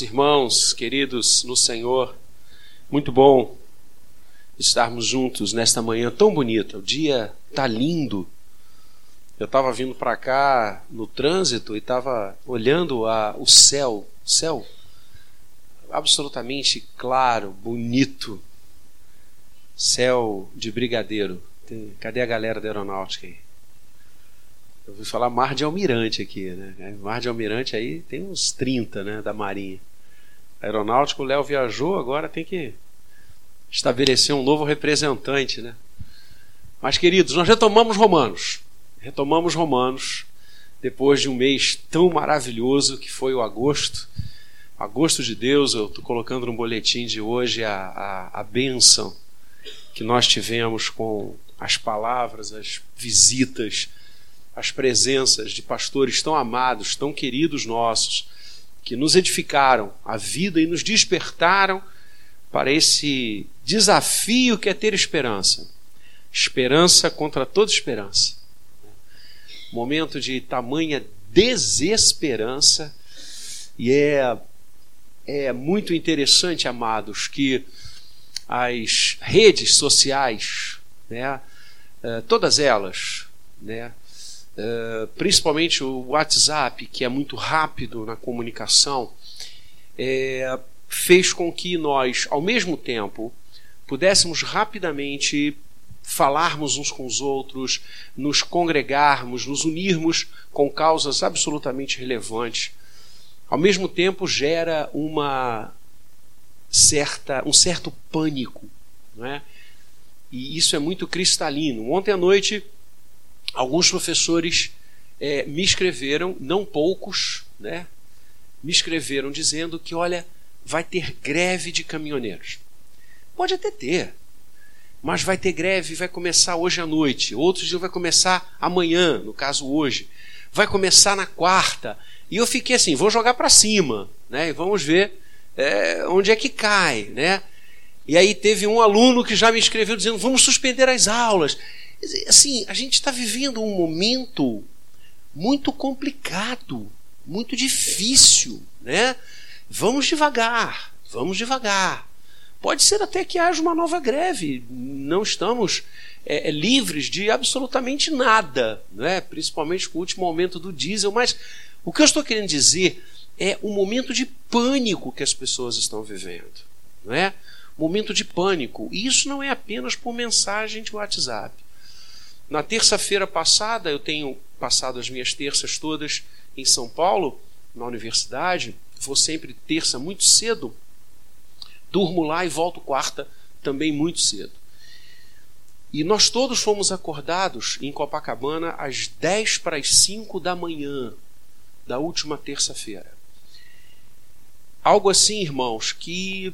Amados irmãos, queridos no Senhor, muito bom estarmos juntos nesta manhã tão bonita. O dia tá lindo. Eu estava vindo para cá no trânsito e estava olhando a, o céu, céu absolutamente claro, bonito, céu de brigadeiro. Cadê a galera da aeronáutica aí? Eu vou falar mar de almirante aqui, né? Mar de almirante aí tem uns 30, né, da marinha. Aeronáutico, o Léo viajou, agora tem que estabelecer um novo representante, né? Mas queridos, nós retomamos Romanos. Retomamos Romanos depois de um mês tão maravilhoso que foi o agosto. Agosto de Deus, eu estou colocando no boletim de hoje a, a, a bênção que nós tivemos com as palavras, as visitas, as presenças de pastores tão amados, tão queridos nossos, que nos edificaram a vida e nos despertaram para esse desafio que é ter esperança. Esperança contra toda esperança. Momento de tamanha desesperança, e é, é muito interessante, amados, que as redes sociais, né, eh, todas elas, né, eh, principalmente o WhatsApp, que é muito rápido na comunicação, é, fez com que nós, ao mesmo tempo, pudéssemos rapidamente falarmos uns com os outros, nos congregarmos, nos unirmos com causas absolutamente relevantes. Ao mesmo tempo gera uma certa um certo pânico, não é? E isso é muito cristalino. Ontem à noite alguns professores é, me escreveram, não poucos, né? Me escreveram dizendo que, olha, vai ter greve de caminhoneiros. Pode até ter, mas vai ter greve, vai começar hoje à noite. Outros dias vai começar amanhã, no caso hoje. Vai começar na quarta. E eu fiquei assim, vou jogar para cima, né? E vamos ver é, onde é que cai, né? E aí teve um aluno que já me escreveu dizendo, vamos suspender as aulas. Assim, a gente está vivendo um momento muito complicado, muito difícil, né? Vamos devagar, vamos devagar. Pode ser até que haja uma nova greve. Não estamos é, é livres de absolutamente nada, né? principalmente com o último aumento do diesel. Mas o que eu estou querendo dizer é o momento de pânico que as pessoas estão vivendo. Não é? Momento de pânico. E isso não é apenas por mensagem de WhatsApp. Na terça-feira passada, eu tenho passado as minhas terças todas em São Paulo, na universidade. Vou sempre terça muito cedo. Durmo lá e volto quarta também muito cedo. E nós todos fomos acordados em Copacabana às 10 para as 5 da manhã da última terça-feira. Algo assim, irmãos, que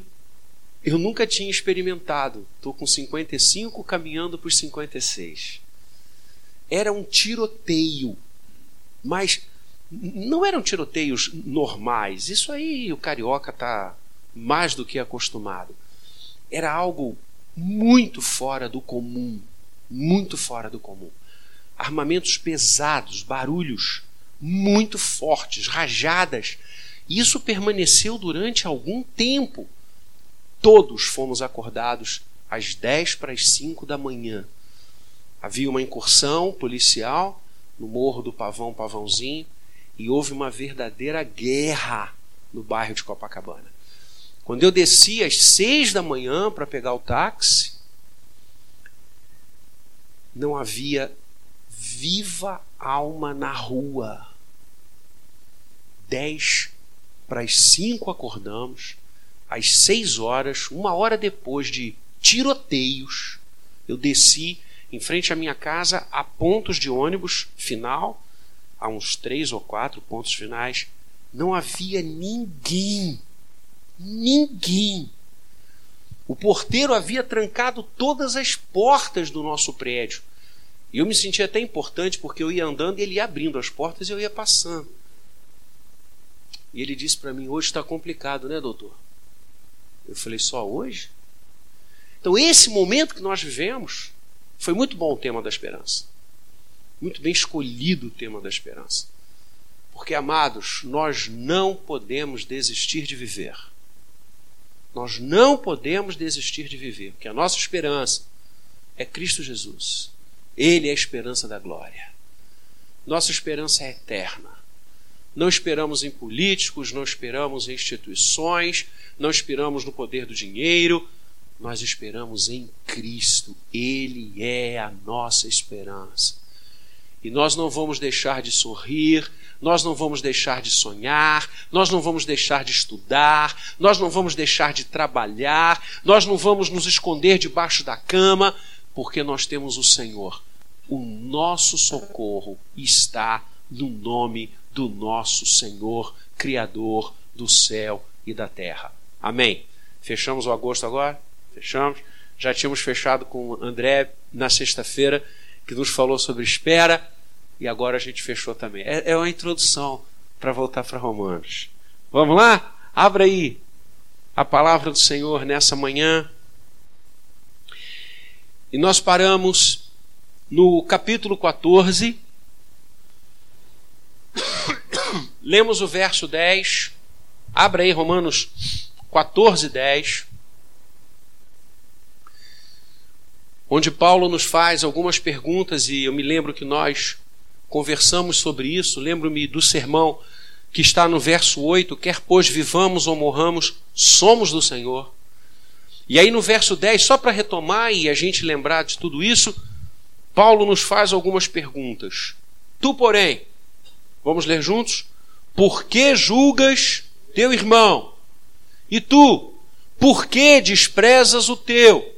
eu nunca tinha experimentado. Estou com 55, caminhando para os 56 era um tiroteio. Mas não eram tiroteios normais. Isso aí o carioca está mais do que acostumado. Era algo muito fora do comum. Muito fora do comum. Armamentos pesados, barulhos muito fortes, rajadas. Isso permaneceu durante algum tempo. Todos fomos acordados às 10 para as 5 da manhã Havia uma incursão policial no Morro do Pavão Pavãozinho e houve uma verdadeira guerra no bairro de Copacabana. Quando eu desci às seis da manhã para pegar o táxi, não havia viva alma na rua. Dez para as cinco acordamos, às seis horas, uma hora depois de tiroteios, eu desci em frente à minha casa há pontos de ônibus final, há uns três ou quatro pontos finais. Não havia ninguém. Ninguém. O porteiro havia trancado todas as portas do nosso prédio. E eu me sentia até importante porque eu ia andando e ele ia abrindo as portas e eu ia passando. E ele disse para mim: Hoje está complicado, né, doutor? Eu falei: Só hoje? Então, esse momento que nós vivemos foi muito bom o tema da esperança. Muito bem escolhido o tema da esperança. Porque, amados, nós não podemos desistir de viver. Nós não podemos desistir de viver, porque a nossa esperança é Cristo Jesus. Ele é a esperança da glória. Nossa esperança é eterna. Não esperamos em políticos, não esperamos em instituições, não esperamos no poder do dinheiro, nós esperamos em Cristo. Ele é a nossa esperança. E nós não vamos deixar de sorrir, nós não vamos deixar de sonhar, nós não vamos deixar de estudar, nós não vamos deixar de trabalhar, nós não vamos nos esconder debaixo da cama, porque nós temos o Senhor. O nosso socorro está no nome do nosso Senhor, Criador do céu e da terra. Amém. Fechamos o agosto agora? Fechamos. Já tínhamos fechado com o André na sexta-feira, que nos falou sobre espera, e agora a gente fechou também. É, é uma introdução para voltar para Romanos. Vamos lá? Abra aí a palavra do Senhor nessa manhã. E nós paramos no capítulo 14 Lemos o verso 10. Abra aí Romanos 14, 10. Onde Paulo nos faz algumas perguntas e eu me lembro que nós conversamos sobre isso. Lembro-me do sermão que está no verso 8: Quer pois vivamos ou morramos, somos do Senhor. E aí no verso 10, só para retomar e a gente lembrar de tudo isso, Paulo nos faz algumas perguntas. Tu, porém, Vamos ler juntos? Por que julgas teu irmão? E tu, por que desprezas o teu?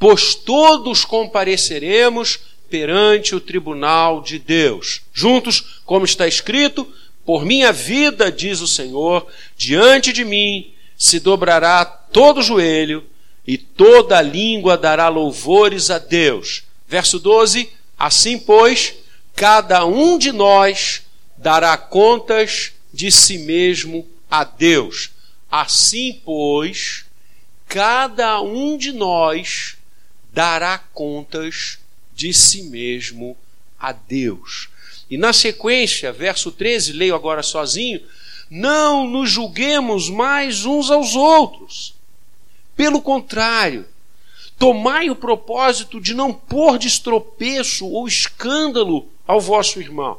Pois todos compareceremos perante o tribunal de Deus. Juntos, como está escrito, por minha vida, diz o Senhor, diante de mim se dobrará todo joelho e toda língua dará louvores a Deus. Verso 12: Assim, pois, cada um de nós dará contas de si mesmo a Deus. Assim, pois, cada um de nós dará contas de si mesmo a Deus. E na sequência, verso 13, leio agora sozinho: Não nos julguemos mais uns aos outros. Pelo contrário, tomai o propósito de não pôr de estropeço ou escândalo ao vosso irmão.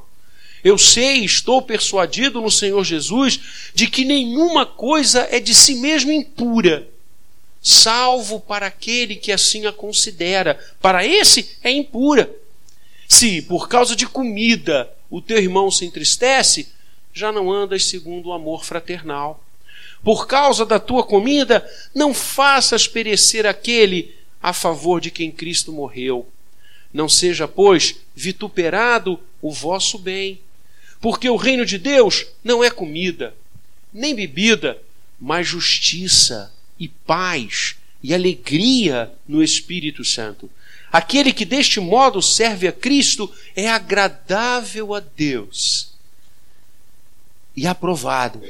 Eu sei, estou persuadido no Senhor Jesus de que nenhuma coisa é de si mesmo impura, salvo para aquele que assim a considera. Para esse é impura. Se por causa de comida o teu irmão se entristece, já não andas segundo o amor fraternal. Por causa da tua comida, não faças perecer aquele a favor de quem Cristo morreu. Não seja, pois, vituperado o vosso bem porque o reino de Deus não é comida, nem bebida, mas justiça e paz e alegria no Espírito Santo. Aquele que deste modo serve a Cristo é agradável a Deus e aprovado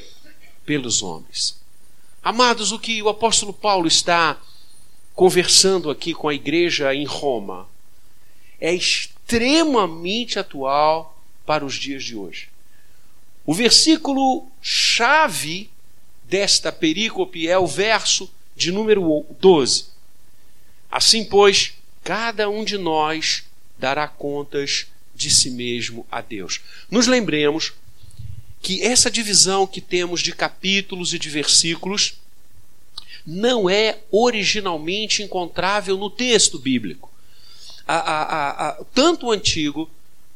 pelos homens. Amados, o que o apóstolo Paulo está conversando aqui com a igreja em Roma é extremamente atual para os dias de hoje. O versículo chave desta perícope é o verso de número 12. Assim, pois, cada um de nós dará contas de si mesmo a Deus. Nos lembremos que essa divisão que temos de capítulos e de versículos não é originalmente encontrável no texto bíblico. A, a, a, tanto o Antigo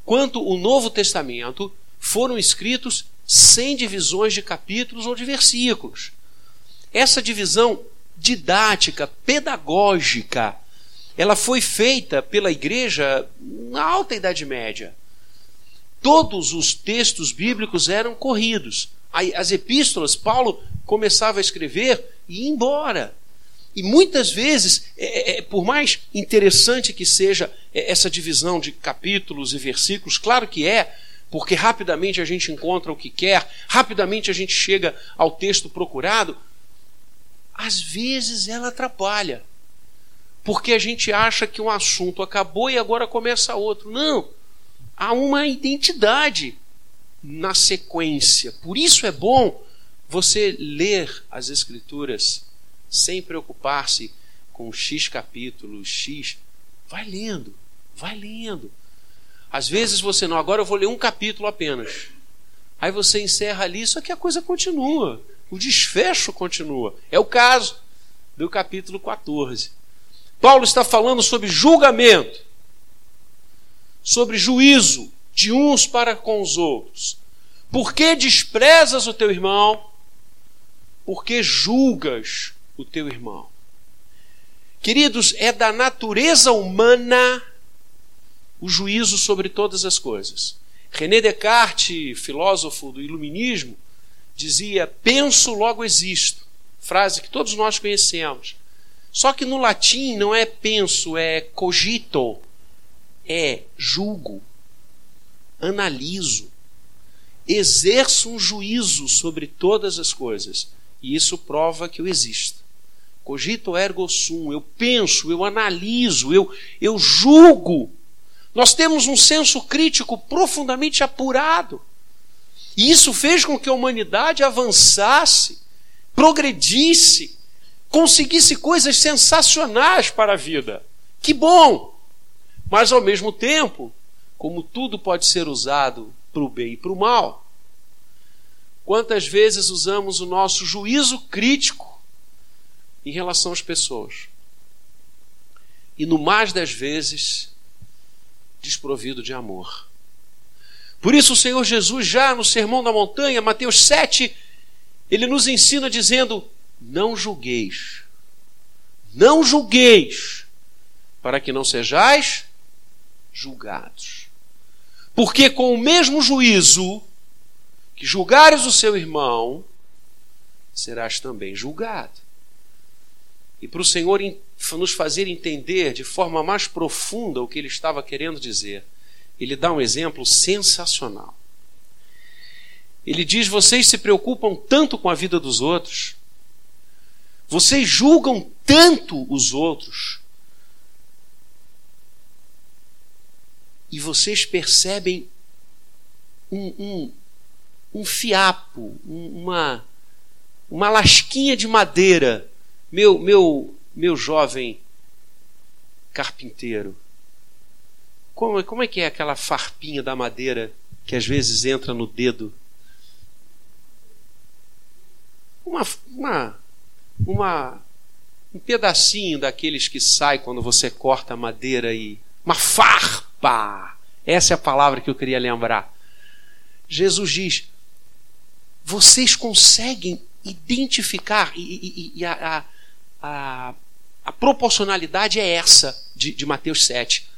quanto o Novo Testamento foram escritos sem divisões de capítulos ou de versículos. Essa divisão didática, pedagógica, ela foi feita pela igreja na alta Idade Média. Todos os textos bíblicos eram corridos. As epístolas, Paulo começava a escrever e ia embora. E muitas vezes, é, é, é, por mais interessante que seja é, essa divisão de capítulos e versículos, claro que é, porque rapidamente a gente encontra o que quer, rapidamente a gente chega ao texto procurado, às vezes ela atrapalha. Porque a gente acha que um assunto acabou e agora começa outro. Não! Há uma identidade na sequência. Por isso é bom você ler as Escrituras sem preocupar-se com X capítulos, X. Vai lendo, vai lendo. Às vezes você não, agora eu vou ler um capítulo apenas. Aí você encerra ali, só que a coisa continua. O desfecho continua. É o caso do capítulo 14. Paulo está falando sobre julgamento, sobre juízo de uns para com os outros. Por que desprezas o teu irmão? Porque julgas o teu irmão. Queridos, é da natureza humana o juízo sobre todas as coisas. René Descartes, filósofo do iluminismo, dizia: penso, logo existo. Frase que todos nós conhecemos. Só que no latim não é penso, é cogito, é julgo, analiso, exerço um juízo sobre todas as coisas. E isso prova que eu existo. Cogito ergo sum, eu penso, eu analiso, eu, eu julgo. Nós temos um senso crítico profundamente apurado. E isso fez com que a humanidade avançasse, progredisse, conseguisse coisas sensacionais para a vida. Que bom! Mas ao mesmo tempo, como tudo pode ser usado para o bem e para o mal, quantas vezes usamos o nosso juízo crítico em relação às pessoas? E no mais das vezes, desprovido de amor. Por isso, o Senhor Jesus, já no Sermão da Montanha, Mateus 7, ele nos ensina dizendo: Não julgueis, não julgueis, para que não sejais julgados. Porque com o mesmo juízo que julgares o seu irmão, serás também julgado. E para o Senhor nos fazer entender de forma mais profunda o que ele estava querendo dizer, ele dá um exemplo sensacional. Ele diz: Vocês se preocupam tanto com a vida dos outros, vocês julgam tanto os outros, e vocês percebem um, um, um fiapo, uma, uma lasquinha de madeira. Meu, meu, meu jovem carpinteiro, como, como é que é aquela farpinha da madeira que às vezes entra no dedo? Uma, uma, uma, um pedacinho daqueles que sai quando você corta a madeira e. Uma farpa! Essa é a palavra que eu queria lembrar. Jesus diz: vocês conseguem identificar, e, e, e a, a, a, proporcionalidade é essa de, de Mateus 7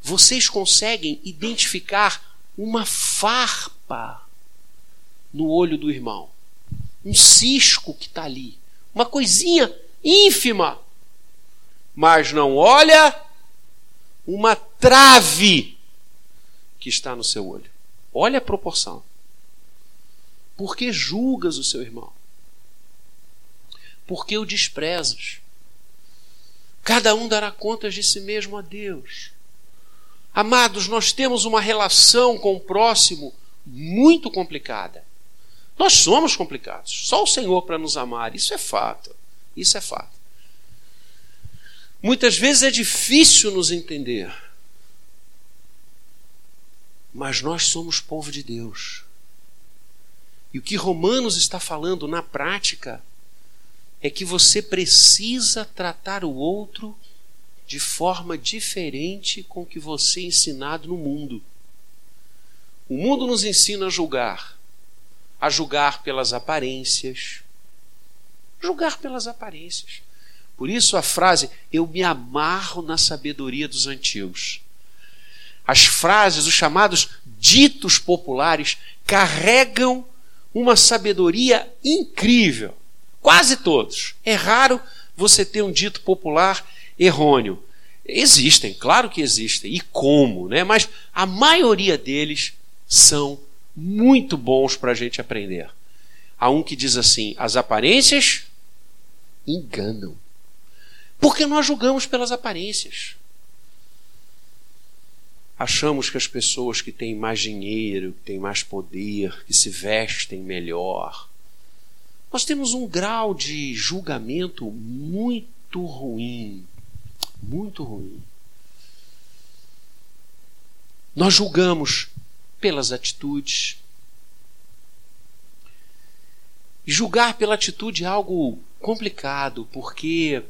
vocês conseguem identificar uma farpa no olho do irmão, um cisco que está ali, uma coisinha ínfima, mas não olha uma trave que está no seu olho. Olha a proporção. Por que julgas o seu irmão? Por que o desprezas? Cada um dará contas de si mesmo a Deus. Amados, nós temos uma relação com o próximo muito complicada. Nós somos complicados. Só o Senhor para nos amar. Isso é fato. Isso é fato. Muitas vezes é difícil nos entender. Mas nós somos povo de Deus. E o que Romanos está falando na prática é que você precisa tratar o outro de forma diferente com que você é ensinado no mundo. O mundo nos ensina a julgar, a julgar pelas aparências. Julgar pelas aparências. Por isso a frase, eu me amarro na sabedoria dos antigos. As frases, os chamados ditos populares, carregam uma sabedoria incrível. Quase todos. É raro você ter um dito popular errôneo. Existem, claro que existem, e como, né? mas a maioria deles são muito bons para a gente aprender. Há um que diz assim: as aparências enganam. Porque nós julgamos pelas aparências. achamos que as pessoas que têm mais dinheiro, que têm mais poder, que se vestem melhor, nós temos um grau de julgamento muito ruim, muito ruim. Nós julgamos pelas atitudes. E julgar pela atitude é algo complicado, porque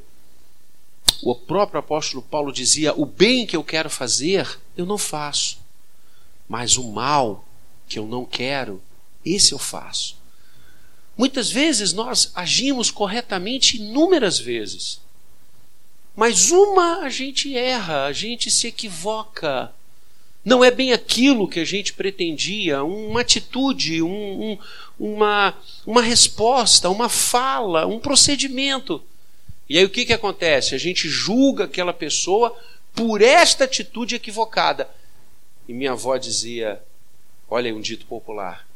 o próprio apóstolo Paulo dizia: o bem que eu quero fazer, eu não faço, mas o mal que eu não quero, esse eu faço. Muitas vezes nós agimos corretamente inúmeras vezes, mas uma a gente erra, a gente se equivoca. Não é bem aquilo que a gente pretendia, uma atitude, um, um, uma, uma resposta, uma fala, um procedimento. E aí o que, que acontece? A gente julga aquela pessoa por esta atitude equivocada. E minha avó dizia: olha aí um dito popular,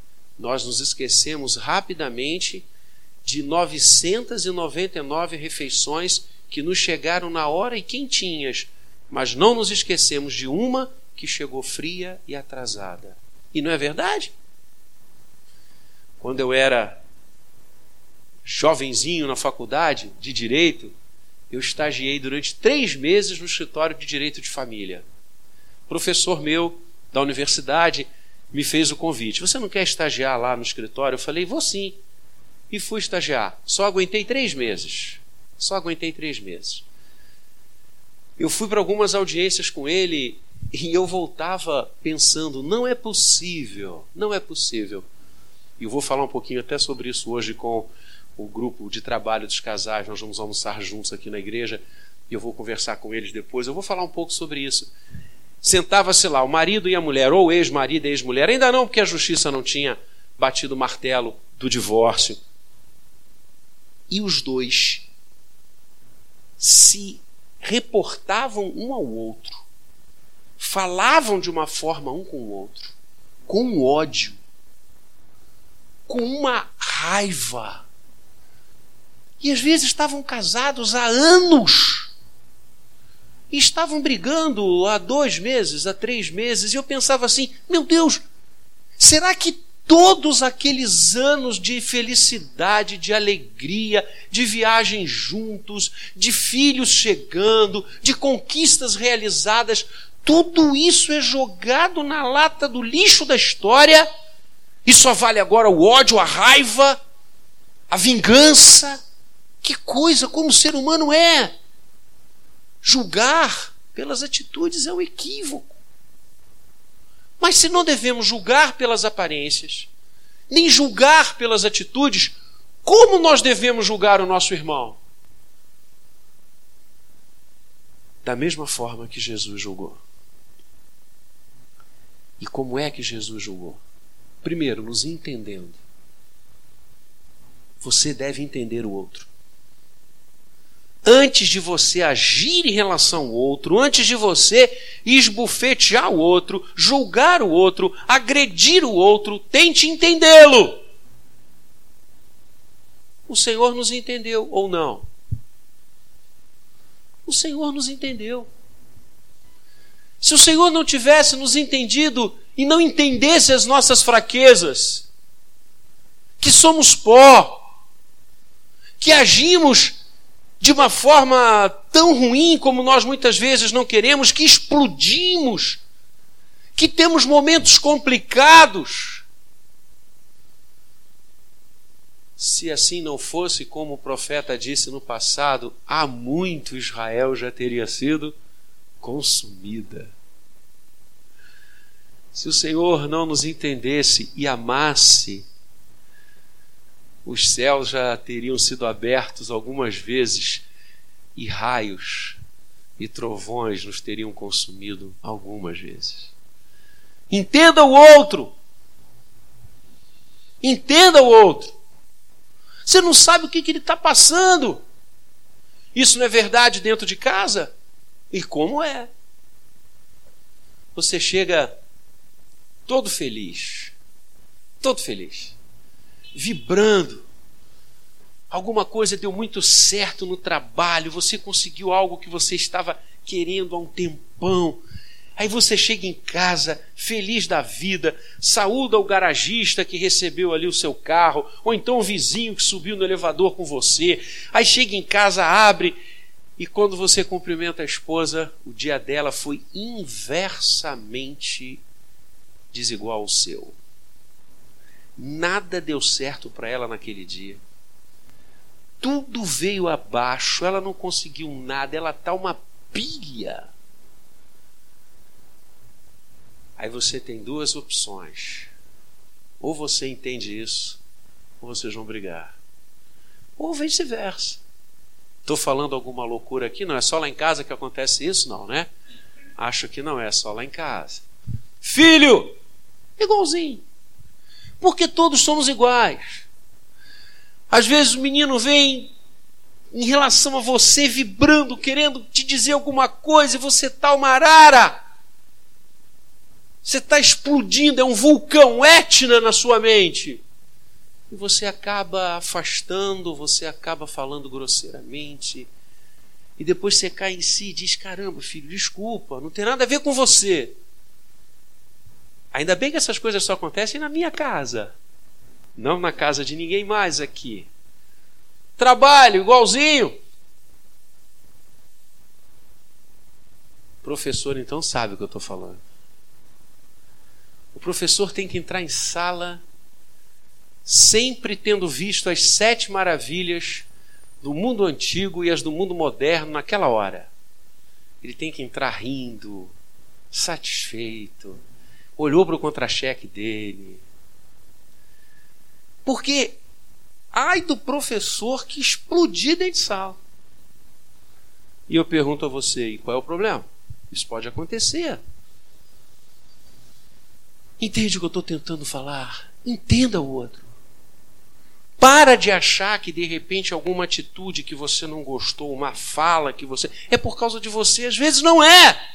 nós nos esquecemos rapidamente de 999 refeições que nos chegaram na hora e quentinhas, mas não nos esquecemos de uma que chegou fria e atrasada. E não é verdade? Quando eu era jovenzinho na faculdade de direito, eu estagiei durante três meses no escritório de direito de família. Professor meu da universidade me fez o convite. Você não quer estagiar lá no escritório? Eu falei, vou sim. E fui estagiar. Só aguentei três meses. Só aguentei três meses. Eu fui para algumas audiências com ele e eu voltava pensando: não é possível, não é possível. E eu vou falar um pouquinho até sobre isso hoje com o grupo de trabalho dos casais. Nós vamos almoçar juntos aqui na igreja e eu vou conversar com eles depois. Eu vou falar um pouco sobre isso. Sentava-se lá o marido e a mulher, ou ex-marido e ex-mulher, ainda não, porque a justiça não tinha batido o martelo do divórcio. E os dois se reportavam um ao outro, falavam de uma forma um com o outro, com ódio, com uma raiva. E às vezes estavam casados há anos e estavam brigando há dois meses, há três meses, e eu pensava assim: meu Deus, será que todos aqueles anos de felicidade, de alegria, de viagem juntos, de filhos chegando, de conquistas realizadas, tudo isso é jogado na lata do lixo da história e só vale agora o ódio, a raiva, a vingança? Que coisa, como o ser humano é! Julgar pelas atitudes é um equívoco. Mas se não devemos julgar pelas aparências, nem julgar pelas atitudes, como nós devemos julgar o nosso irmão? Da mesma forma que Jesus julgou. E como é que Jesus julgou? Primeiro, nos entendendo. Você deve entender o outro antes de você agir em relação ao outro, antes de você esbufetear o outro, julgar o outro, agredir o outro, tente entendê-lo. O Senhor nos entendeu ou não? O Senhor nos entendeu. Se o Senhor não tivesse nos entendido e não entendesse as nossas fraquezas, que somos pó, que agimos de uma forma tão ruim como nós muitas vezes não queremos, que explodimos, que temos momentos complicados. Se assim não fosse, como o profeta disse no passado, há muito Israel já teria sido consumida. Se o Senhor não nos entendesse e amasse, os céus já teriam sido abertos algumas vezes e raios e trovões nos teriam consumido algumas vezes. Entenda o outro. Entenda o outro. Você não sabe o que, que ele está passando. Isso não é verdade dentro de casa? E como é? Você chega todo feliz, todo feliz vibrando. Alguma coisa deu muito certo no trabalho, você conseguiu algo que você estava querendo há um tempão. Aí você chega em casa, feliz da vida, saúda o garagista que recebeu ali o seu carro, ou então o vizinho que subiu no elevador com você. Aí chega em casa, abre, e quando você cumprimenta a esposa, o dia dela foi inversamente desigual ao seu. Nada deu certo para ela naquele dia. Tudo veio abaixo, ela não conseguiu nada, ela está uma pilha. Aí você tem duas opções. Ou você entende isso, ou vocês vão brigar. Ou vice-versa. Estou falando alguma loucura aqui? Não é só lá em casa que acontece isso? Não, né? Acho que não é só lá em casa. Filho! Igualzinho. Porque todos somos iguais. Às vezes o menino vem em relação a você vibrando, querendo te dizer alguma coisa e você tá uma arara. Você está explodindo, é um vulcão, Etna na sua mente. E você acaba afastando, você acaba falando grosseiramente. E depois você cai em si e diz: caramba, filho, desculpa, não tem nada a ver com você. Ainda bem que essas coisas só acontecem na minha casa, não na casa de ninguém mais aqui. Trabalho igualzinho. O professor então sabe o que eu estou falando. O professor tem que entrar em sala sempre tendo visto as sete maravilhas do mundo antigo e as do mundo moderno naquela hora. Ele tem que entrar rindo, satisfeito, olhou para o contra-cheque dele. Porque, ai do professor que explodir dentro de sala. E eu pergunto a você, qual é o problema? Isso pode acontecer. Entende o que eu estou tentando falar? Entenda o outro. Para de achar que de repente alguma atitude que você não gostou, uma fala que você. é por causa de você. Às vezes não é.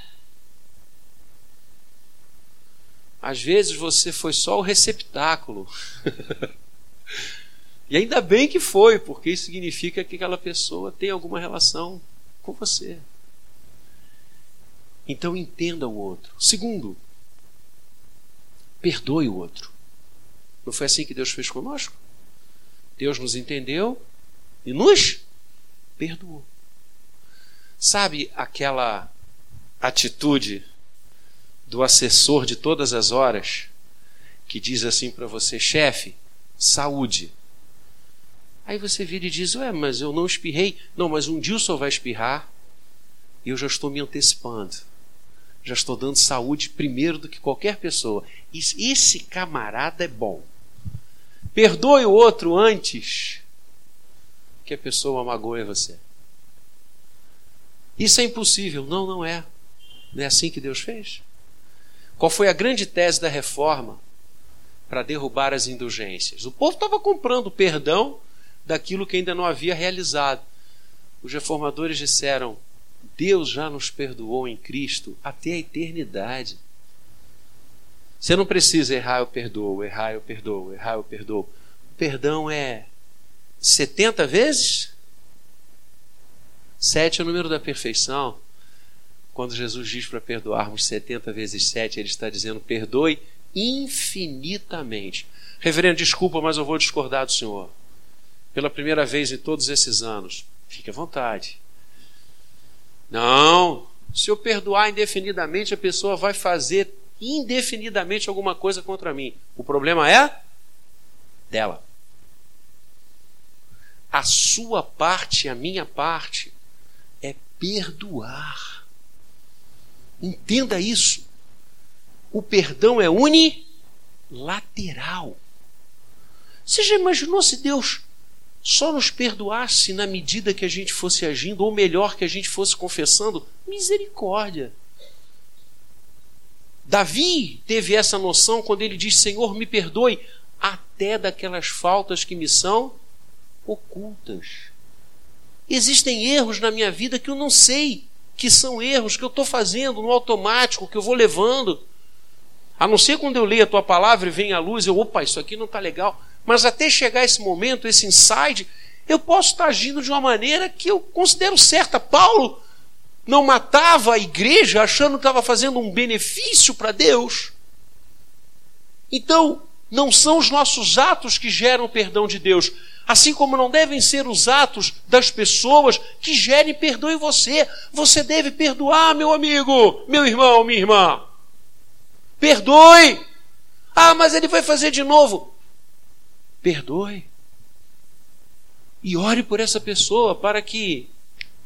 Às vezes você foi só o receptáculo. e ainda bem que foi, porque isso significa que aquela pessoa tem alguma relação com você. Então entenda o outro. Segundo, Perdoe o outro. Não foi assim que Deus fez conosco? Deus nos entendeu e nos perdoou. Sabe aquela atitude do assessor de todas as horas que diz assim para você, chefe, saúde. Aí você vira e diz, ué, mas eu não espirrei. Não, mas um dia o senhor vai espirrar e eu já estou me antecipando já estou dando saúde primeiro do que qualquer pessoa. Esse camarada é bom. Perdoe o outro antes que a pessoa magoe você. Isso é impossível. Não, não é. Não é assim que Deus fez? Qual foi a grande tese da reforma para derrubar as indulgências? O povo estava comprando perdão daquilo que ainda não havia realizado. Os reformadores disseram: Deus já nos perdoou em Cristo até a eternidade. Você não precisa errar, eu perdoo, errar, eu perdoo, errar, eu perdoo. O perdão é 70 vezes? Sete é o número da perfeição. Quando Jesus diz para perdoarmos 70 vezes 7, ele está dizendo: perdoe infinitamente. Reverendo, desculpa, mas eu vou discordar do senhor. Pela primeira vez em todos esses anos. Fique à vontade. Não. Se eu perdoar indefinidamente, a pessoa vai fazer indefinidamente alguma coisa contra mim. O problema é dela. A sua parte, a minha parte, é perdoar. Entenda isso. O perdão é unilateral. Você já imaginou se Deus só nos perdoasse na medida que a gente fosse agindo, ou melhor, que a gente fosse confessando, misericórdia. Davi teve essa noção quando ele diz: Senhor, me perdoe até daquelas faltas que me são ocultas. Existem erros na minha vida que eu não sei que são erros que eu estou fazendo no automático, que eu vou levando. A não ser quando eu leio a tua palavra e vem a luz, eu, opa, isso aqui não está legal. Mas até chegar esse momento, esse insight, eu posso estar agindo de uma maneira que eu considero certa. Paulo não matava a igreja achando que estava fazendo um benefício para Deus. Então, não são os nossos atos que geram o perdão de Deus, assim como não devem ser os atos das pessoas que gerem perdão em você. Você deve perdoar, meu amigo, meu irmão, minha irmã. Perdoe. Ah, mas ele vai fazer de novo. Perdoe. E ore por essa pessoa para que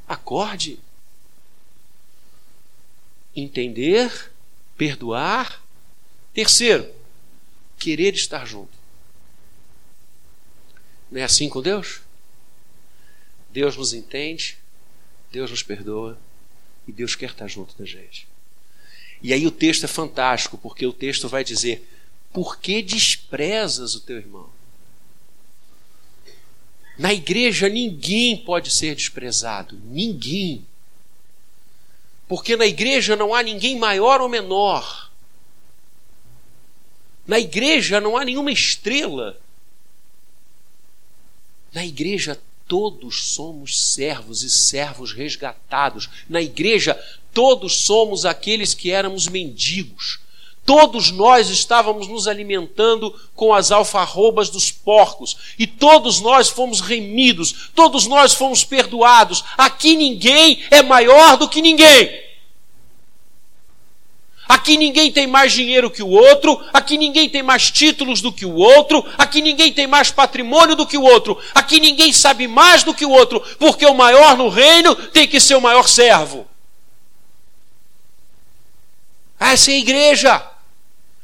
acorde. Entender, perdoar. Terceiro, querer estar junto. Não é assim com Deus? Deus nos entende, Deus nos perdoa e Deus quer estar junto da gente. E aí o texto é fantástico, porque o texto vai dizer: Por que desprezas o teu irmão? Na igreja ninguém pode ser desprezado, ninguém. Porque na igreja não há ninguém maior ou menor. Na igreja não há nenhuma estrela. Na igreja todos somos servos e servos resgatados. Na igreja todos somos aqueles que éramos mendigos. Todos nós estávamos nos alimentando com as alfarrobas dos porcos, e todos nós fomos remidos, todos nós fomos perdoados. Aqui ninguém é maior do que ninguém. Aqui ninguém tem mais dinheiro que o outro, aqui ninguém tem mais títulos do que o outro, aqui ninguém tem mais patrimônio do que o outro, aqui ninguém sabe mais do que o outro, porque o maior no reino tem que ser o maior servo. Essa é a igreja.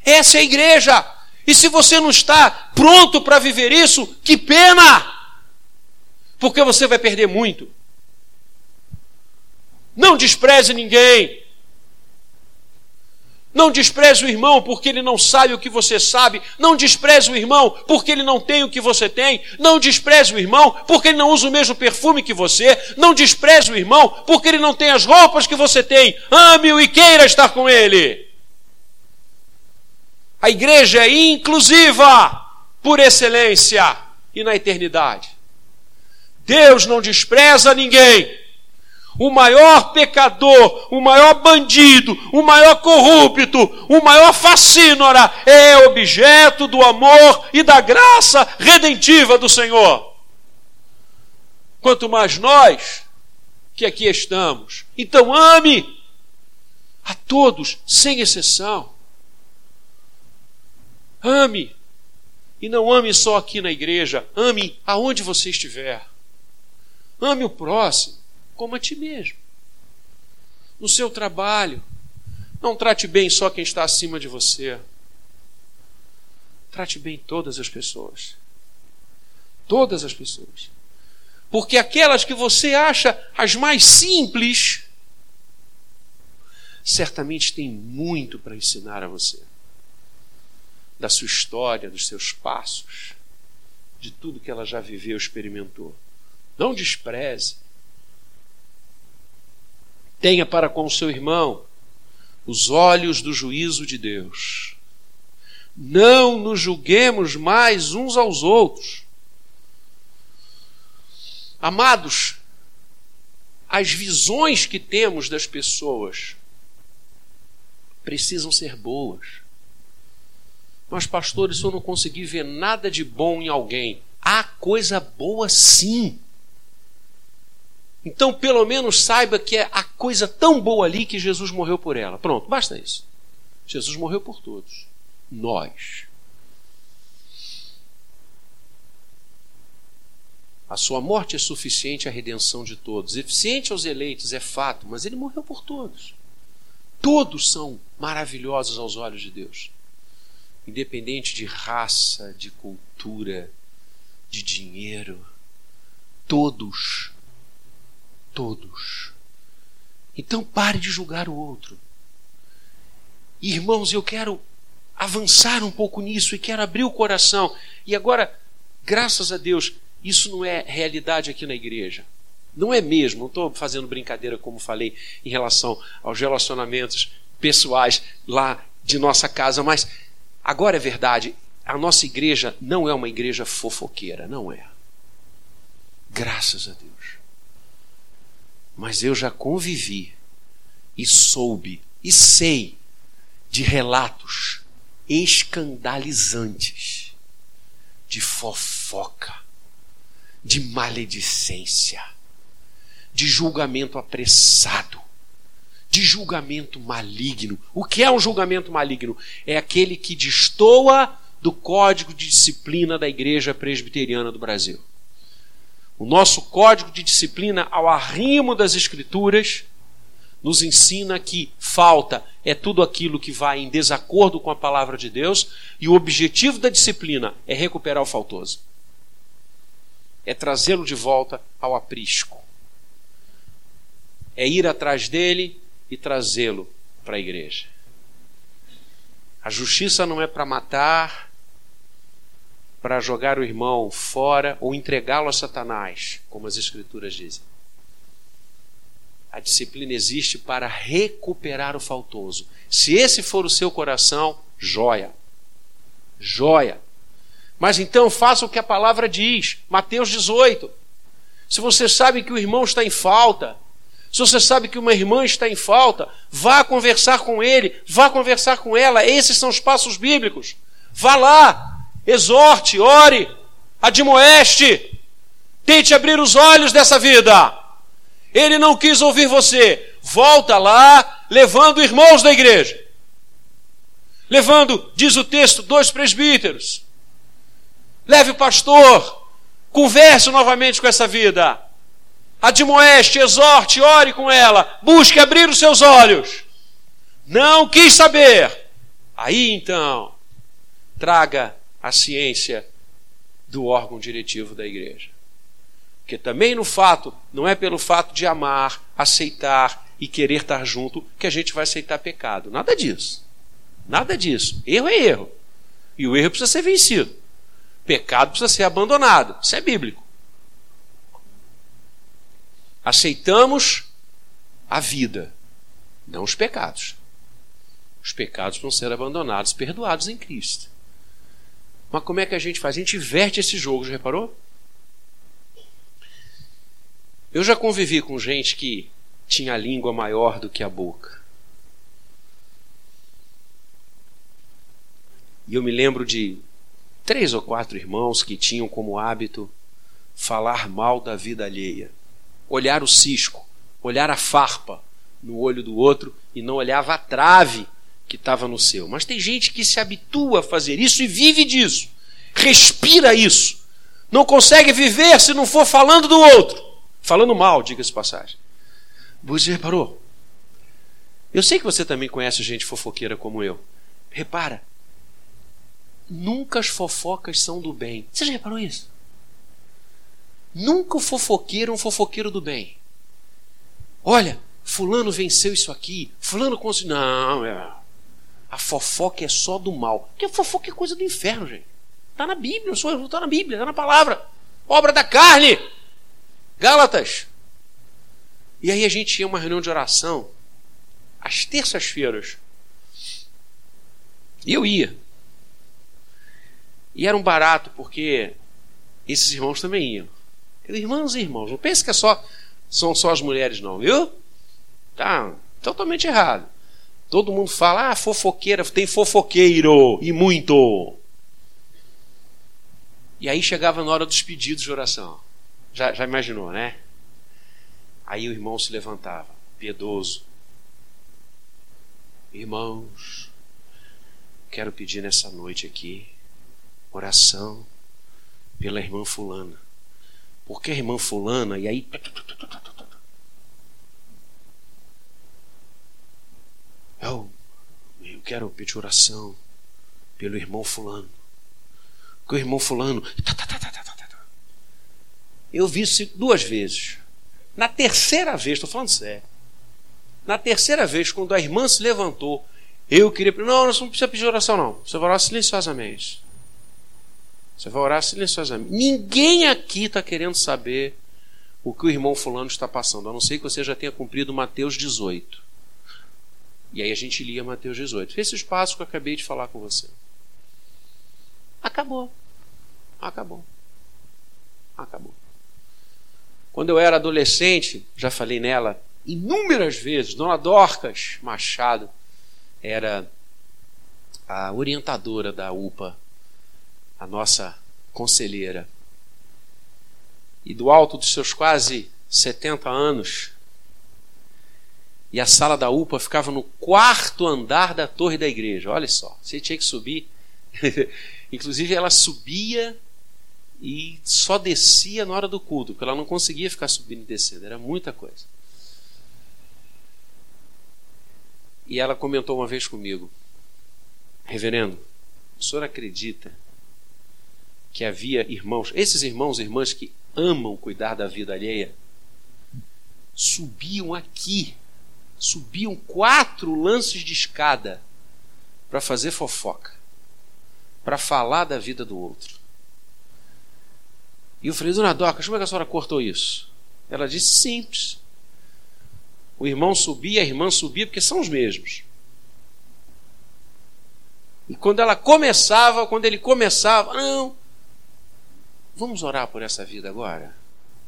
Essa é a igreja. E se você não está pronto para viver isso, que pena! Porque você vai perder muito. Não despreze ninguém. Não despreze o irmão porque ele não sabe o que você sabe. Não despreze o irmão porque ele não tem o que você tem. Não despreze o irmão porque ele não usa o mesmo perfume que você. Não despreze o irmão porque ele não tem as roupas que você tem. Ame-o e queira estar com ele. A igreja é inclusiva por excelência e na eternidade. Deus não despreza ninguém o maior pecador, o maior bandido, o maior corrupto, o maior facínora é objeto do amor e da graça redentiva do Senhor. Quanto mais nós que aqui estamos. Então ame a todos, sem exceção. Ame. E não ame só aqui na igreja, ame aonde você estiver. Ame o próximo como a ti mesmo. No seu trabalho, não trate bem só quem está acima de você. Trate bem todas as pessoas. Todas as pessoas. Porque aquelas que você acha as mais simples, certamente têm muito para ensinar a você. Da sua história, dos seus passos, de tudo que ela já viveu, experimentou. Não despreze Tenha para com seu irmão os olhos do juízo de Deus. Não nos julguemos mais uns aos outros. Amados, as visões que temos das pessoas precisam ser boas. Mas, pastores, eu não consegui ver nada de bom em alguém. Há coisa boa sim. Então, pelo menos saiba que é a coisa tão boa ali que Jesus morreu por ela. Pronto, basta isso. Jesus morreu por todos. Nós. A sua morte é suficiente à redenção de todos. Eficiente aos eleitos, é fato, mas ele morreu por todos. Todos são maravilhosos aos olhos de Deus. Independente de raça, de cultura, de dinheiro. Todos todos. Então pare de julgar o outro. Irmãos, eu quero avançar um pouco nisso e quero abrir o coração. E agora, graças a Deus, isso não é realidade aqui na igreja. Não é mesmo, não estou fazendo brincadeira, como falei, em relação aos relacionamentos pessoais lá de nossa casa, mas agora é verdade, a nossa igreja não é uma igreja fofoqueira, não é. Graças a Deus. Mas eu já convivi e soube e sei de relatos escandalizantes de fofoca, de maledicência, de julgamento apressado, de julgamento maligno. O que é um julgamento maligno? É aquele que destoa do código de disciplina da Igreja Presbiteriana do Brasil. O nosso código de disciplina, ao arrimo das Escrituras, nos ensina que falta é tudo aquilo que vai em desacordo com a palavra de Deus, e o objetivo da disciplina é recuperar o faltoso. É trazê-lo de volta ao aprisco. É ir atrás dele e trazê-lo para a igreja. A justiça não é para matar, para jogar o irmão fora ou entregá-lo a Satanás, como as Escrituras dizem. A disciplina existe para recuperar o faltoso. Se esse for o seu coração, joia. Joia. Mas então faça o que a palavra diz, Mateus 18. Se você sabe que o irmão está em falta, se você sabe que uma irmã está em falta, vá conversar com ele, vá conversar com ela. Esses são os passos bíblicos. Vá lá, exorte, ore, admoeste, tente abrir os olhos dessa vida. Ele não quis ouvir você. Volta lá, levando irmãos da igreja. Levando, diz o texto, dois presbíteros. Leve o pastor. Converse novamente com essa vida. Admoeste, exorte, ore com ela. Busque abrir os seus olhos. Não quis saber. Aí então, traga a ciência do órgão diretivo da igreja. Porque também no fato, não é pelo fato de amar, aceitar e querer estar junto que a gente vai aceitar pecado. Nada disso. Nada disso. Erro é erro. E o erro precisa ser vencido. Pecado precisa ser abandonado. Isso é bíblico. Aceitamos a vida, não os pecados. Os pecados vão ser abandonados, perdoados em Cristo. Mas como é que a gente faz? A gente inverte esse jogo, já reparou? Eu já convivi com gente que tinha a língua maior do que a boca. E eu me lembro de três ou quatro irmãos que tinham como hábito falar mal da vida alheia, olhar o cisco, olhar a farpa no olho do outro e não olhava a trave que estava no seu. Mas tem gente que se habitua a fazer isso e vive disso, respira isso, não consegue viver se não for falando do outro. Falando mal, diga-se passagem. Você reparou? Eu sei que você também conhece gente fofoqueira como eu. Repara, nunca as fofocas são do bem. Você já reparou isso? Nunca o fofoqueiro é um fofoqueiro do bem. Olha, fulano venceu isso aqui, fulano conseguiu. Não, é. A fofoca é só do mal. Porque a fofoca é coisa do inferno, gente. Está na Bíblia, está na Bíblia, está na palavra. Obra da carne. Gálatas. E aí a gente tinha uma reunião de oração às terças-feiras. E eu ia. E era um barato, porque esses irmãos também iam. Irmãos e irmãos, não pense que é só, são só as mulheres, não, viu? Tá totalmente errado. Todo mundo fala, ah, fofoqueira, tem fofoqueiro, e muito. E aí chegava na hora dos pedidos de oração. Já, já imaginou, né? Aí o irmão se levantava, piedoso. Irmãos, quero pedir nessa noite aqui oração pela irmã Fulana. Porque a irmã Fulana, e aí. Eu, eu quero pedir oração pelo irmão Fulano. Porque o irmão Fulano. Tá, tá, tá, eu vi isso duas vezes. Na terceira vez, estou falando sério. Na terceira vez, quando a irmã se levantou, eu queria. Não, você não precisa pedir oração, não. Você vai orar silenciosamente. Você vai orar silenciosamente. Ninguém aqui está querendo saber o que o irmão Fulano está passando, a não ser que você já tenha cumprido Mateus 18. E aí a gente lia Mateus 18. Esse espaço que eu acabei de falar com você. Acabou. Acabou. Acabou. Quando eu era adolescente, já falei nela inúmeras vezes. Dona Dorcas Machado era a orientadora da UPA, a nossa conselheira. E do alto dos seus quase 70 anos, e a sala da UPA ficava no quarto andar da torre da igreja. Olha só, você tinha que subir. Inclusive, ela subia e só descia na hora do culto, porque ela não conseguia ficar subindo e descendo, era muita coisa. E ela comentou uma vez comigo: Reverendo, o senhor acredita que havia irmãos, esses irmãos e irmãs que amam cuidar da vida alheia, subiam aqui, subiam quatro lances de escada para fazer fofoca, para falar da vida do outro. E eu falei, dona Doca, como é que a senhora cortou isso? Ela disse, simples. O irmão subia, a irmã subia, porque são os mesmos. E quando ela começava, quando ele começava, não, vamos orar por essa vida agora.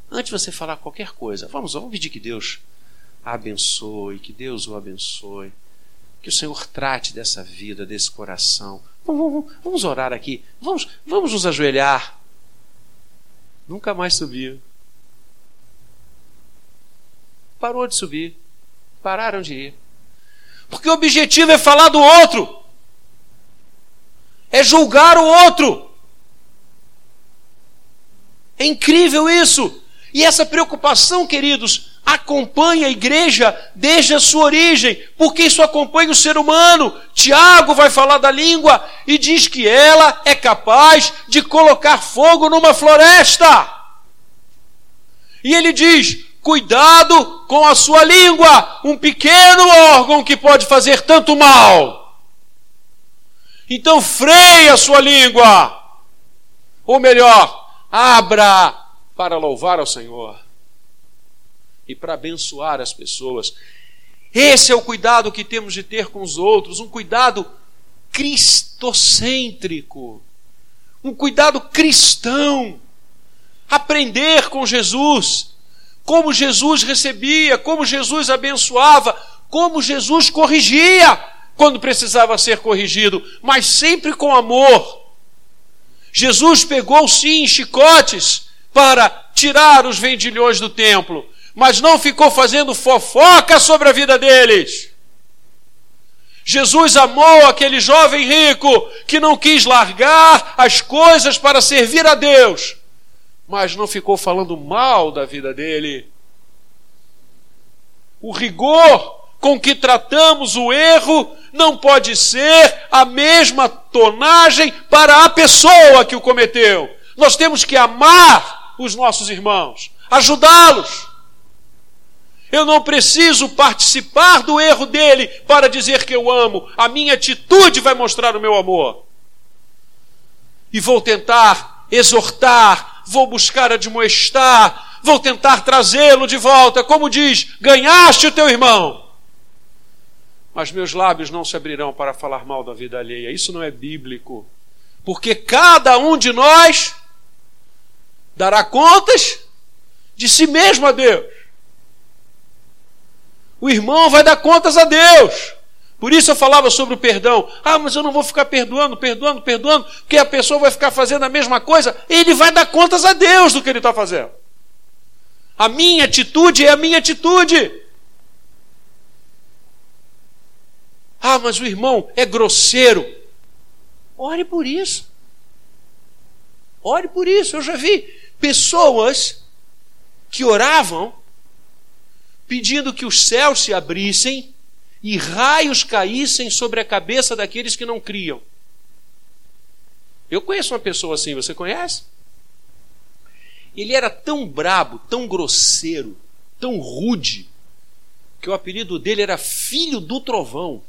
Antes de você falar qualquer coisa, vamos, vamos pedir que Deus abençoe, que Deus o abençoe, que o Senhor trate dessa vida, desse coração. Vamos, vamos, vamos orar aqui, vamos, vamos nos ajoelhar. Nunca mais subiu. Parou de subir. Pararam de ir. Porque o objetivo é falar do outro. É julgar o outro. É incrível isso. E essa preocupação, queridos, acompanha a igreja desde a sua origem, porque isso acompanha o ser humano. Tiago vai falar da língua e diz que ela é capaz de colocar fogo numa floresta. E ele diz: cuidado com a sua língua, um pequeno órgão que pode fazer tanto mal. Então freie a sua língua. Ou melhor, abra para louvar ao Senhor e para abençoar as pessoas. Esse é o cuidado que temos de ter com os outros, um cuidado cristocêntrico, um cuidado cristão. Aprender com Jesus, como Jesus recebia, como Jesus abençoava, como Jesus corrigia quando precisava ser corrigido, mas sempre com amor. Jesus pegou sim chicotes para tirar os vendilhões do templo, mas não ficou fazendo fofoca sobre a vida deles. Jesus amou aquele jovem rico que não quis largar as coisas para servir a Deus, mas não ficou falando mal da vida dele. O rigor com que tratamos o erro não pode ser a mesma tonagem para a pessoa que o cometeu. Nós temos que amar os nossos irmãos, ajudá-los. Eu não preciso participar do erro dele para dizer que eu amo. A minha atitude vai mostrar o meu amor. E vou tentar exortar, vou buscar admoestar, vou tentar trazê-lo de volta. Como diz, ganhaste o teu irmão. Mas meus lábios não se abrirão para falar mal da vida alheia. Isso não é bíblico. Porque cada um de nós dará contas de si mesmo a Deus. O irmão vai dar contas a Deus. Por isso eu falava sobre o perdão. Ah, mas eu não vou ficar perdoando, perdoando, perdoando, porque a pessoa vai ficar fazendo a mesma coisa. Ele vai dar contas a Deus do que ele está fazendo. A minha atitude é a minha atitude. Ah, mas o irmão é grosseiro. Ore por isso. Ore por isso. Eu já vi pessoas que oravam pedindo que os céus se abrissem e raios caíssem sobre a cabeça daqueles que não criam. Eu conheço uma pessoa assim, você conhece? Ele era tão brabo, tão grosseiro, tão rude, que o apelido dele era Filho do Trovão.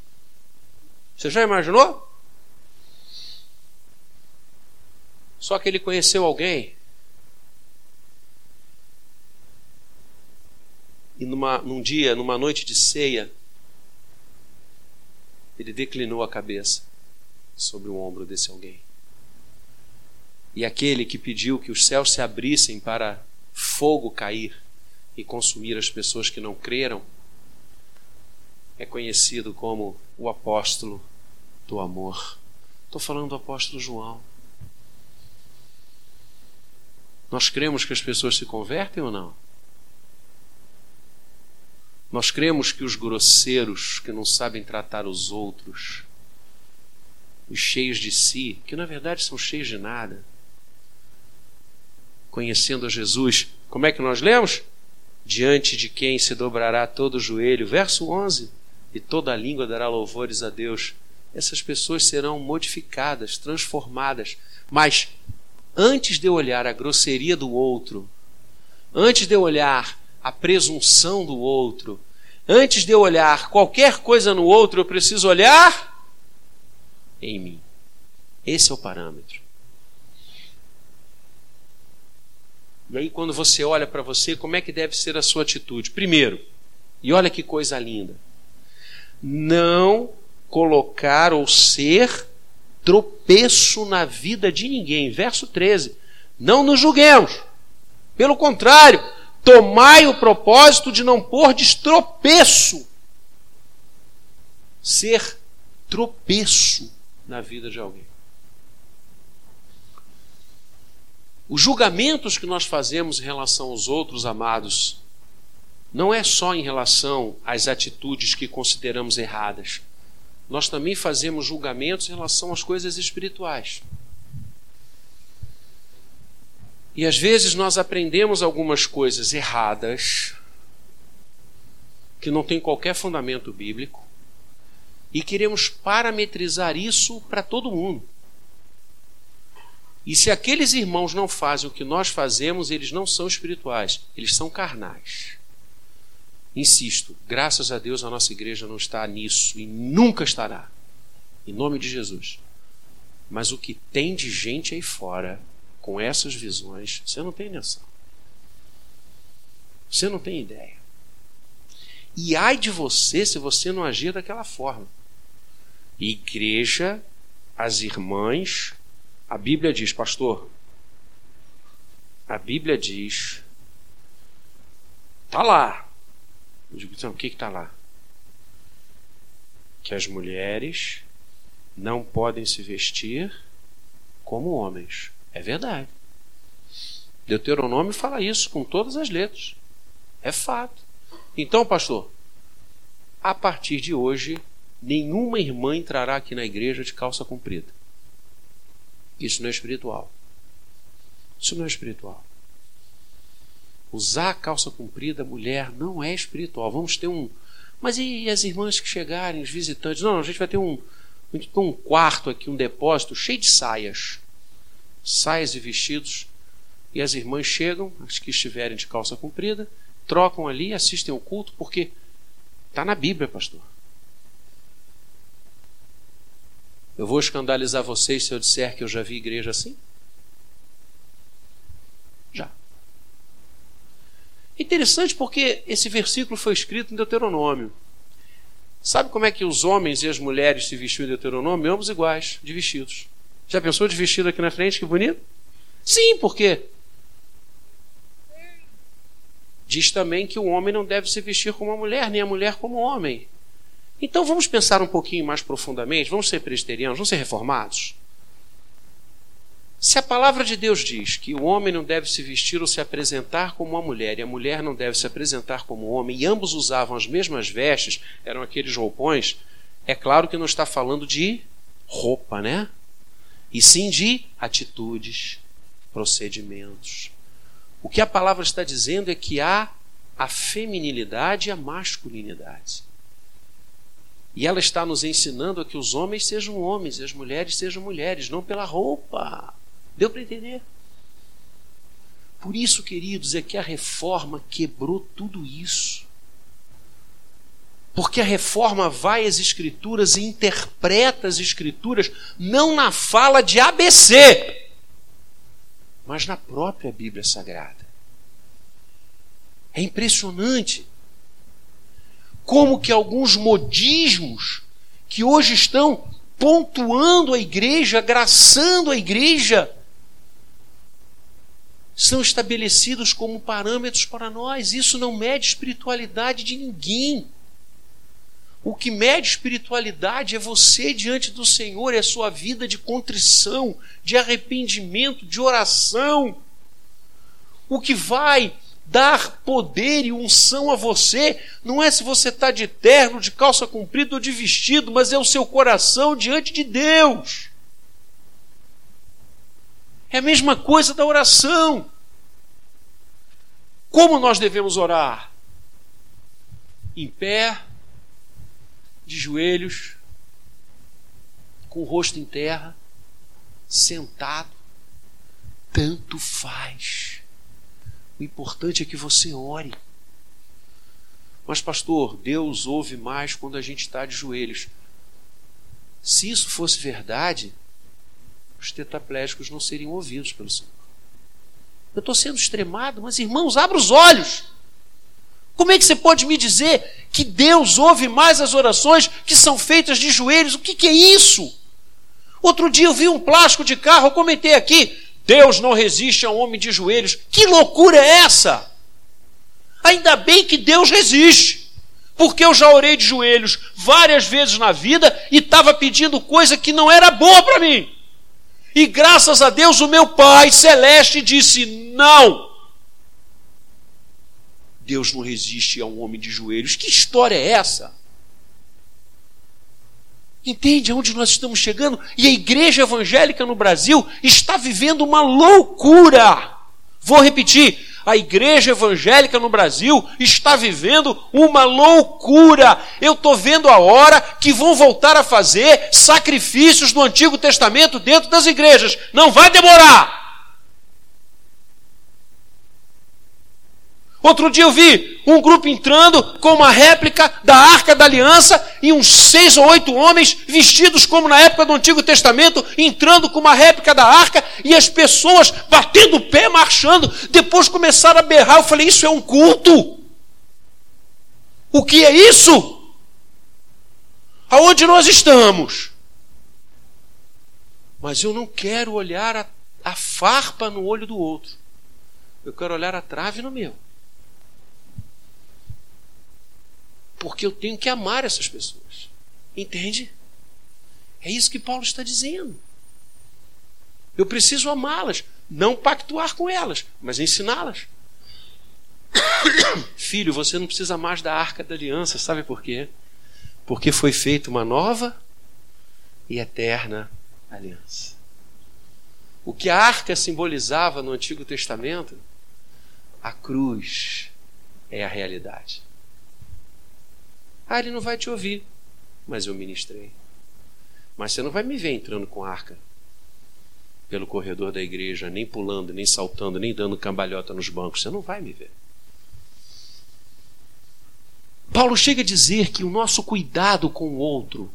Você já imaginou? Só que ele conheceu alguém E numa, num dia, numa noite de ceia, ele declinou a cabeça sobre o ombro desse alguém. E aquele que pediu que os céus se abrissem para fogo cair e consumir as pessoas que não creram, é conhecido como o apóstolo do amor. Estou falando do apóstolo João. Nós cremos que as pessoas se convertem ou não? Nós cremos que os grosseiros, que não sabem tratar os outros, os cheios de si, que na verdade são cheios de nada, conhecendo a Jesus, como é que nós lemos? Diante de quem se dobrará todo o joelho, verso 11, e toda a língua dará louvores a Deus. Essas pessoas serão modificadas, transformadas, mas antes de eu olhar a grosseria do outro, antes de eu olhar a presunção do outro, antes de eu olhar qualquer coisa no outro, eu preciso olhar em mim. Esse é o parâmetro. E aí, quando você olha para você, como é que deve ser a sua atitude? Primeiro, e olha que coisa linda, não colocar ou ser tropeço na vida de ninguém. Verso 13. Não nos julguemos. Pelo contrário, tomai o propósito de não pôr destropeço. Ser tropeço na vida de alguém. Os julgamentos que nós fazemos em relação aos outros amados não é só em relação às atitudes que consideramos erradas, nós também fazemos julgamentos em relação às coisas espirituais. E às vezes nós aprendemos algumas coisas erradas, que não tem qualquer fundamento bíblico, e queremos parametrizar isso para todo mundo. E se aqueles irmãos não fazem o que nós fazemos, eles não são espirituais, eles são carnais. Insisto, graças a Deus a nossa igreja não está nisso e nunca estará. Em nome de Jesus. Mas o que tem de gente aí fora com essas visões, você não tem noção. Você não tem ideia. E ai de você se você não agir daquela forma. Igreja, as irmãs, a Bíblia diz, pastor, a Bíblia diz, tá lá, eu digo, então, o que está lá? Que as mulheres não podem se vestir como homens. É verdade. Deuteronômio fala isso com todas as letras. É fato. Então, pastor, a partir de hoje, nenhuma irmã entrará aqui na igreja de calça comprida. Isso não é espiritual. Isso não é espiritual. Usar calça comprida, mulher, não é espiritual. Vamos ter um. Mas e as irmãs que chegarem, os visitantes? Não, a gente vai ter um, um quarto aqui, um depósito cheio de saias. Saias e vestidos. E as irmãs chegam, as que estiverem de calça comprida, trocam ali, assistem ao culto, porque está na Bíblia, pastor. Eu vou escandalizar vocês se eu disser que eu já vi igreja assim? Já. Interessante porque esse versículo foi escrito em Deuteronômio. Sabe como é que os homens e as mulheres se vestiam em Deuteronômio? Ambos iguais, de vestidos. Já pensou de vestido aqui na frente? Que bonito. Sim, porque diz também que o homem não deve se vestir como a mulher, nem a mulher como o homem. Então vamos pensar um pouquinho mais profundamente, vamos ser presbiterianos, vamos ser reformados. Se a palavra de Deus diz que o homem não deve se vestir ou se apresentar como uma mulher e a mulher não deve se apresentar como um homem, e ambos usavam as mesmas vestes, eram aqueles roupões, é claro que não está falando de roupa, né? E sim de atitudes, procedimentos. O que a palavra está dizendo é que há a feminilidade e a masculinidade. E ela está nos ensinando a que os homens sejam homens e as mulheres sejam mulheres, não pela roupa. Deu para entender? Por isso, queridos, é que a reforma quebrou tudo isso. Porque a reforma vai às Escrituras e interpreta as Escrituras não na fala de ABC, mas na própria Bíblia Sagrada. É impressionante como que alguns modismos que hoje estão pontuando a igreja, agraçando a igreja, são estabelecidos como parâmetros para nós. Isso não mede espiritualidade de ninguém. O que mede espiritualidade é você diante do Senhor, é a sua vida de contrição, de arrependimento, de oração. O que vai dar poder e unção a você não é se você está de terno, de calça comprida ou de vestido, mas é o seu coração diante de Deus. É a mesma coisa da oração. Como nós devemos orar? Em pé, de joelhos, com o rosto em terra, sentado. Tanto faz. O importante é que você ore. Mas, pastor, Deus ouve mais quando a gente está de joelhos. Se isso fosse verdade, os tetraplégicos não seriam ouvidos pelo Senhor. Eu estou sendo extremado, mas irmãos, abra os olhos. Como é que você pode me dizer que Deus ouve mais as orações que são feitas de joelhos? O que, que é isso? Outro dia eu vi um plástico de carro, eu comentei aqui. Deus não resiste a um homem de joelhos. Que loucura é essa? Ainda bem que Deus resiste. Porque eu já orei de joelhos várias vezes na vida e estava pedindo coisa que não era boa para mim. E graças a Deus o meu Pai celeste disse: não. Deus não resiste a um homem de joelhos. Que história é essa? Entende aonde nós estamos chegando? E a igreja evangélica no Brasil está vivendo uma loucura. Vou repetir: a igreja evangélica no Brasil está vivendo uma loucura. Eu estou vendo a hora que vão voltar a fazer sacrifícios do Antigo Testamento dentro das igrejas. Não vai demorar. Outro dia eu vi um grupo entrando com uma réplica da Arca da Aliança e uns seis ou oito homens vestidos como na época do Antigo Testamento, entrando com uma réplica da Arca e as pessoas batendo o pé, marchando. Depois começaram a berrar. Eu falei: Isso é um culto? O que é isso? Aonde nós estamos? Mas eu não quero olhar a, a farpa no olho do outro. Eu quero olhar a trave no meu. Porque eu tenho que amar essas pessoas. Entende? É isso que Paulo está dizendo. Eu preciso amá-las, não pactuar com elas, mas ensiná-las. Filho, você não precisa mais da arca da aliança, sabe por quê? Porque foi feita uma nova e eterna aliança. O que a arca simbolizava no Antigo Testamento, a cruz é a realidade. Ah, ele não vai te ouvir. Mas eu ministrei. Mas você não vai me ver entrando com arca pelo corredor da igreja, nem pulando, nem saltando, nem dando cambalhota nos bancos. Você não vai me ver. Paulo chega a dizer que o nosso cuidado com o outro,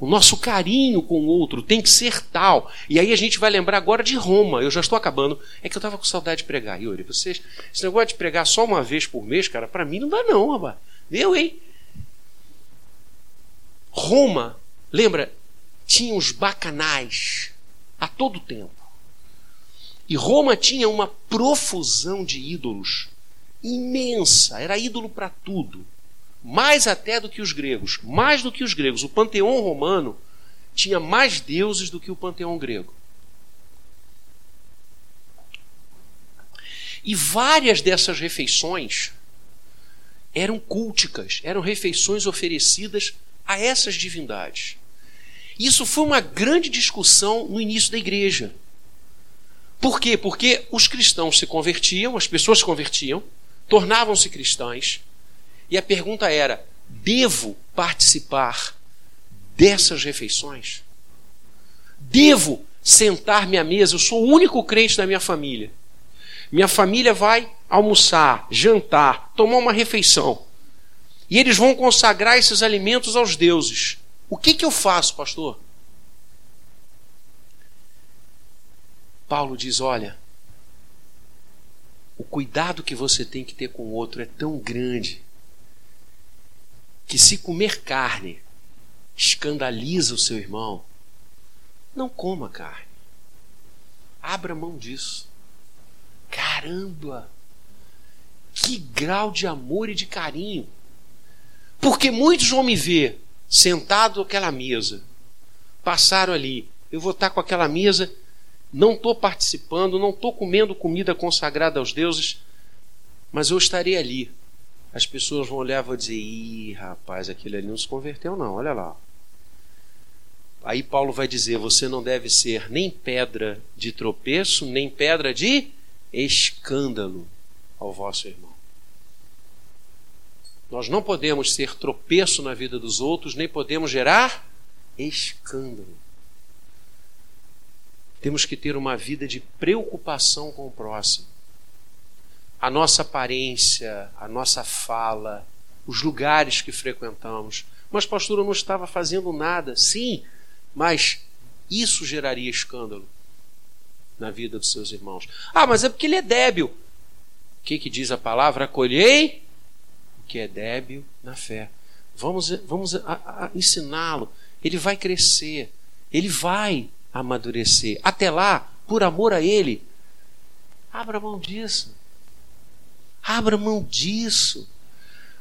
o nosso carinho com o outro tem que ser tal. E aí a gente vai lembrar agora de Roma. Eu já estou acabando. É que eu estava com saudade de pregar. Yuri, vocês, esse negócio de pregar só uma vez por mês, cara, para mim não dá não, rapaz. Eu, hein? Roma, lembra, tinha os bacanais a todo tempo. E Roma tinha uma profusão de ídolos imensa, era ídolo para tudo. Mais até do que os gregos, mais do que os gregos. O panteão romano tinha mais deuses do que o panteão grego. E várias dessas refeições eram culticas, eram refeições oferecidas a essas divindades. Isso foi uma grande discussão no início da igreja. Por quê? Porque os cristãos se convertiam, as pessoas se convertiam, tornavam-se cristãs, e a pergunta era: devo participar dessas refeições? Devo sentar-me à mesa? Eu sou o único crente da minha família. Minha família vai almoçar, jantar, tomar uma refeição. E eles vão consagrar esses alimentos aos deuses. O que, que eu faço, pastor? Paulo diz: olha, o cuidado que você tem que ter com o outro é tão grande que se comer carne escandaliza o seu irmão, não coma carne. Abra mão disso. Caramba! Que grau de amor e de carinho! Porque muitos vão me ver sentado àquela mesa, passaram ali, eu vou estar com aquela mesa, não estou participando, não estou comendo comida consagrada aos deuses, mas eu estarei ali. As pessoas vão olhar e vão dizer: ih, rapaz, aquele ali não se converteu, não, olha lá. Aí Paulo vai dizer: você não deve ser nem pedra de tropeço, nem pedra de escândalo ao vosso irmão. Nós não podemos ser tropeço na vida dos outros, nem podemos gerar escândalo. Temos que ter uma vida de preocupação com o próximo. A nossa aparência, a nossa fala, os lugares que frequentamos. Mas, pastor, eu não estava fazendo nada. Sim, mas isso geraria escândalo na vida dos seus irmãos. Ah, mas é porque ele é débil. O que, que diz a palavra? Acolhei que é débil na fé. Vamos, vamos ensiná-lo. Ele vai crescer. Ele vai amadurecer. Até lá, por amor a Ele, abra mão disso. Abra mão disso.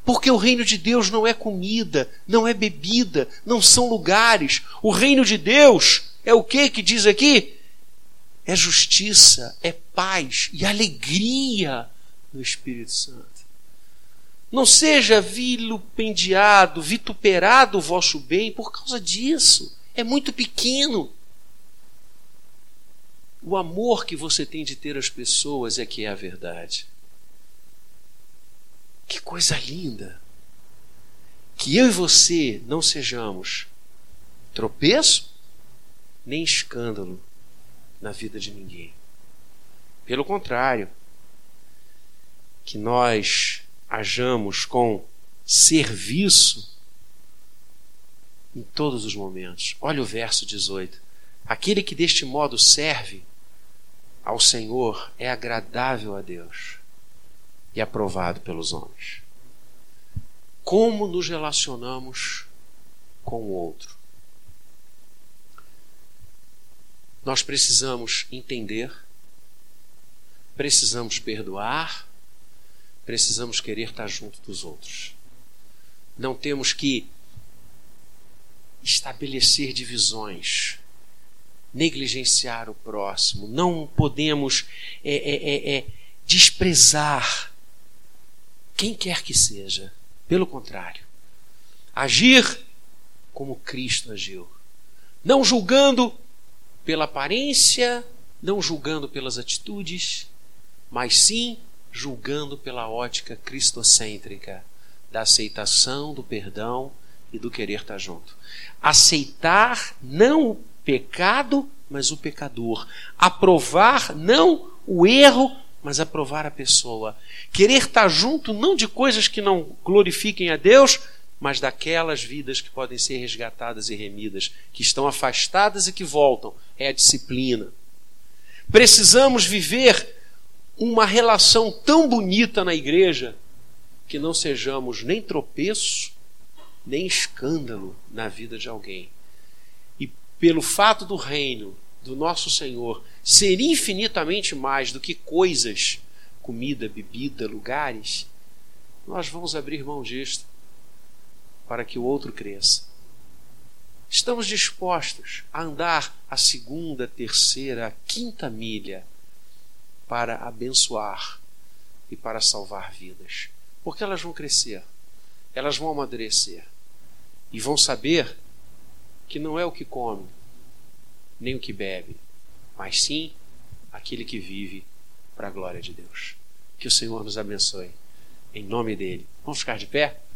Porque o reino de Deus não é comida, não é bebida, não são lugares. O reino de Deus é o que que diz aqui? É justiça, é paz e alegria no Espírito Santo. Não seja vilipendiado, vituperado o vosso bem por causa disso. É muito pequeno. O amor que você tem de ter as pessoas é que é a verdade. Que coisa linda! Que eu e você não sejamos tropeço nem escândalo na vida de ninguém. Pelo contrário, que nós hajamos com serviço em todos os momentos. Olha o verso 18. Aquele que deste modo serve ao Senhor é agradável a Deus e aprovado pelos homens. Como nos relacionamos com o outro? Nós precisamos entender, precisamos perdoar, precisamos querer estar junto dos outros. Não temos que estabelecer divisões negligenciar o próximo, não podemos é, é, é, é, desprezar quem quer que seja. Pelo contrário, agir como Cristo agiu, não julgando pela aparência, não julgando pelas atitudes, mas sim julgando pela ótica cristocêntrica da aceitação, do perdão e do querer estar junto. Aceitar não pecado, mas o pecador. Aprovar não o erro, mas aprovar a pessoa. Querer estar junto não de coisas que não glorifiquem a Deus, mas daquelas vidas que podem ser resgatadas e remidas, que estão afastadas e que voltam. É a disciplina. Precisamos viver uma relação tão bonita na igreja que não sejamos nem tropeço, nem escândalo na vida de alguém pelo fato do reino do nosso Senhor ser infinitamente mais do que coisas, comida, bebida, lugares, nós vamos abrir mão disto para que o outro cresça. Estamos dispostos a andar a segunda, terceira, quinta milha para abençoar e para salvar vidas, porque elas vão crescer, elas vão amadurecer e vão saber que não é o que come, nem o que bebe, mas sim aquele que vive para a glória de Deus. Que o Senhor nos abençoe. Em nome dele. Vamos ficar de pé?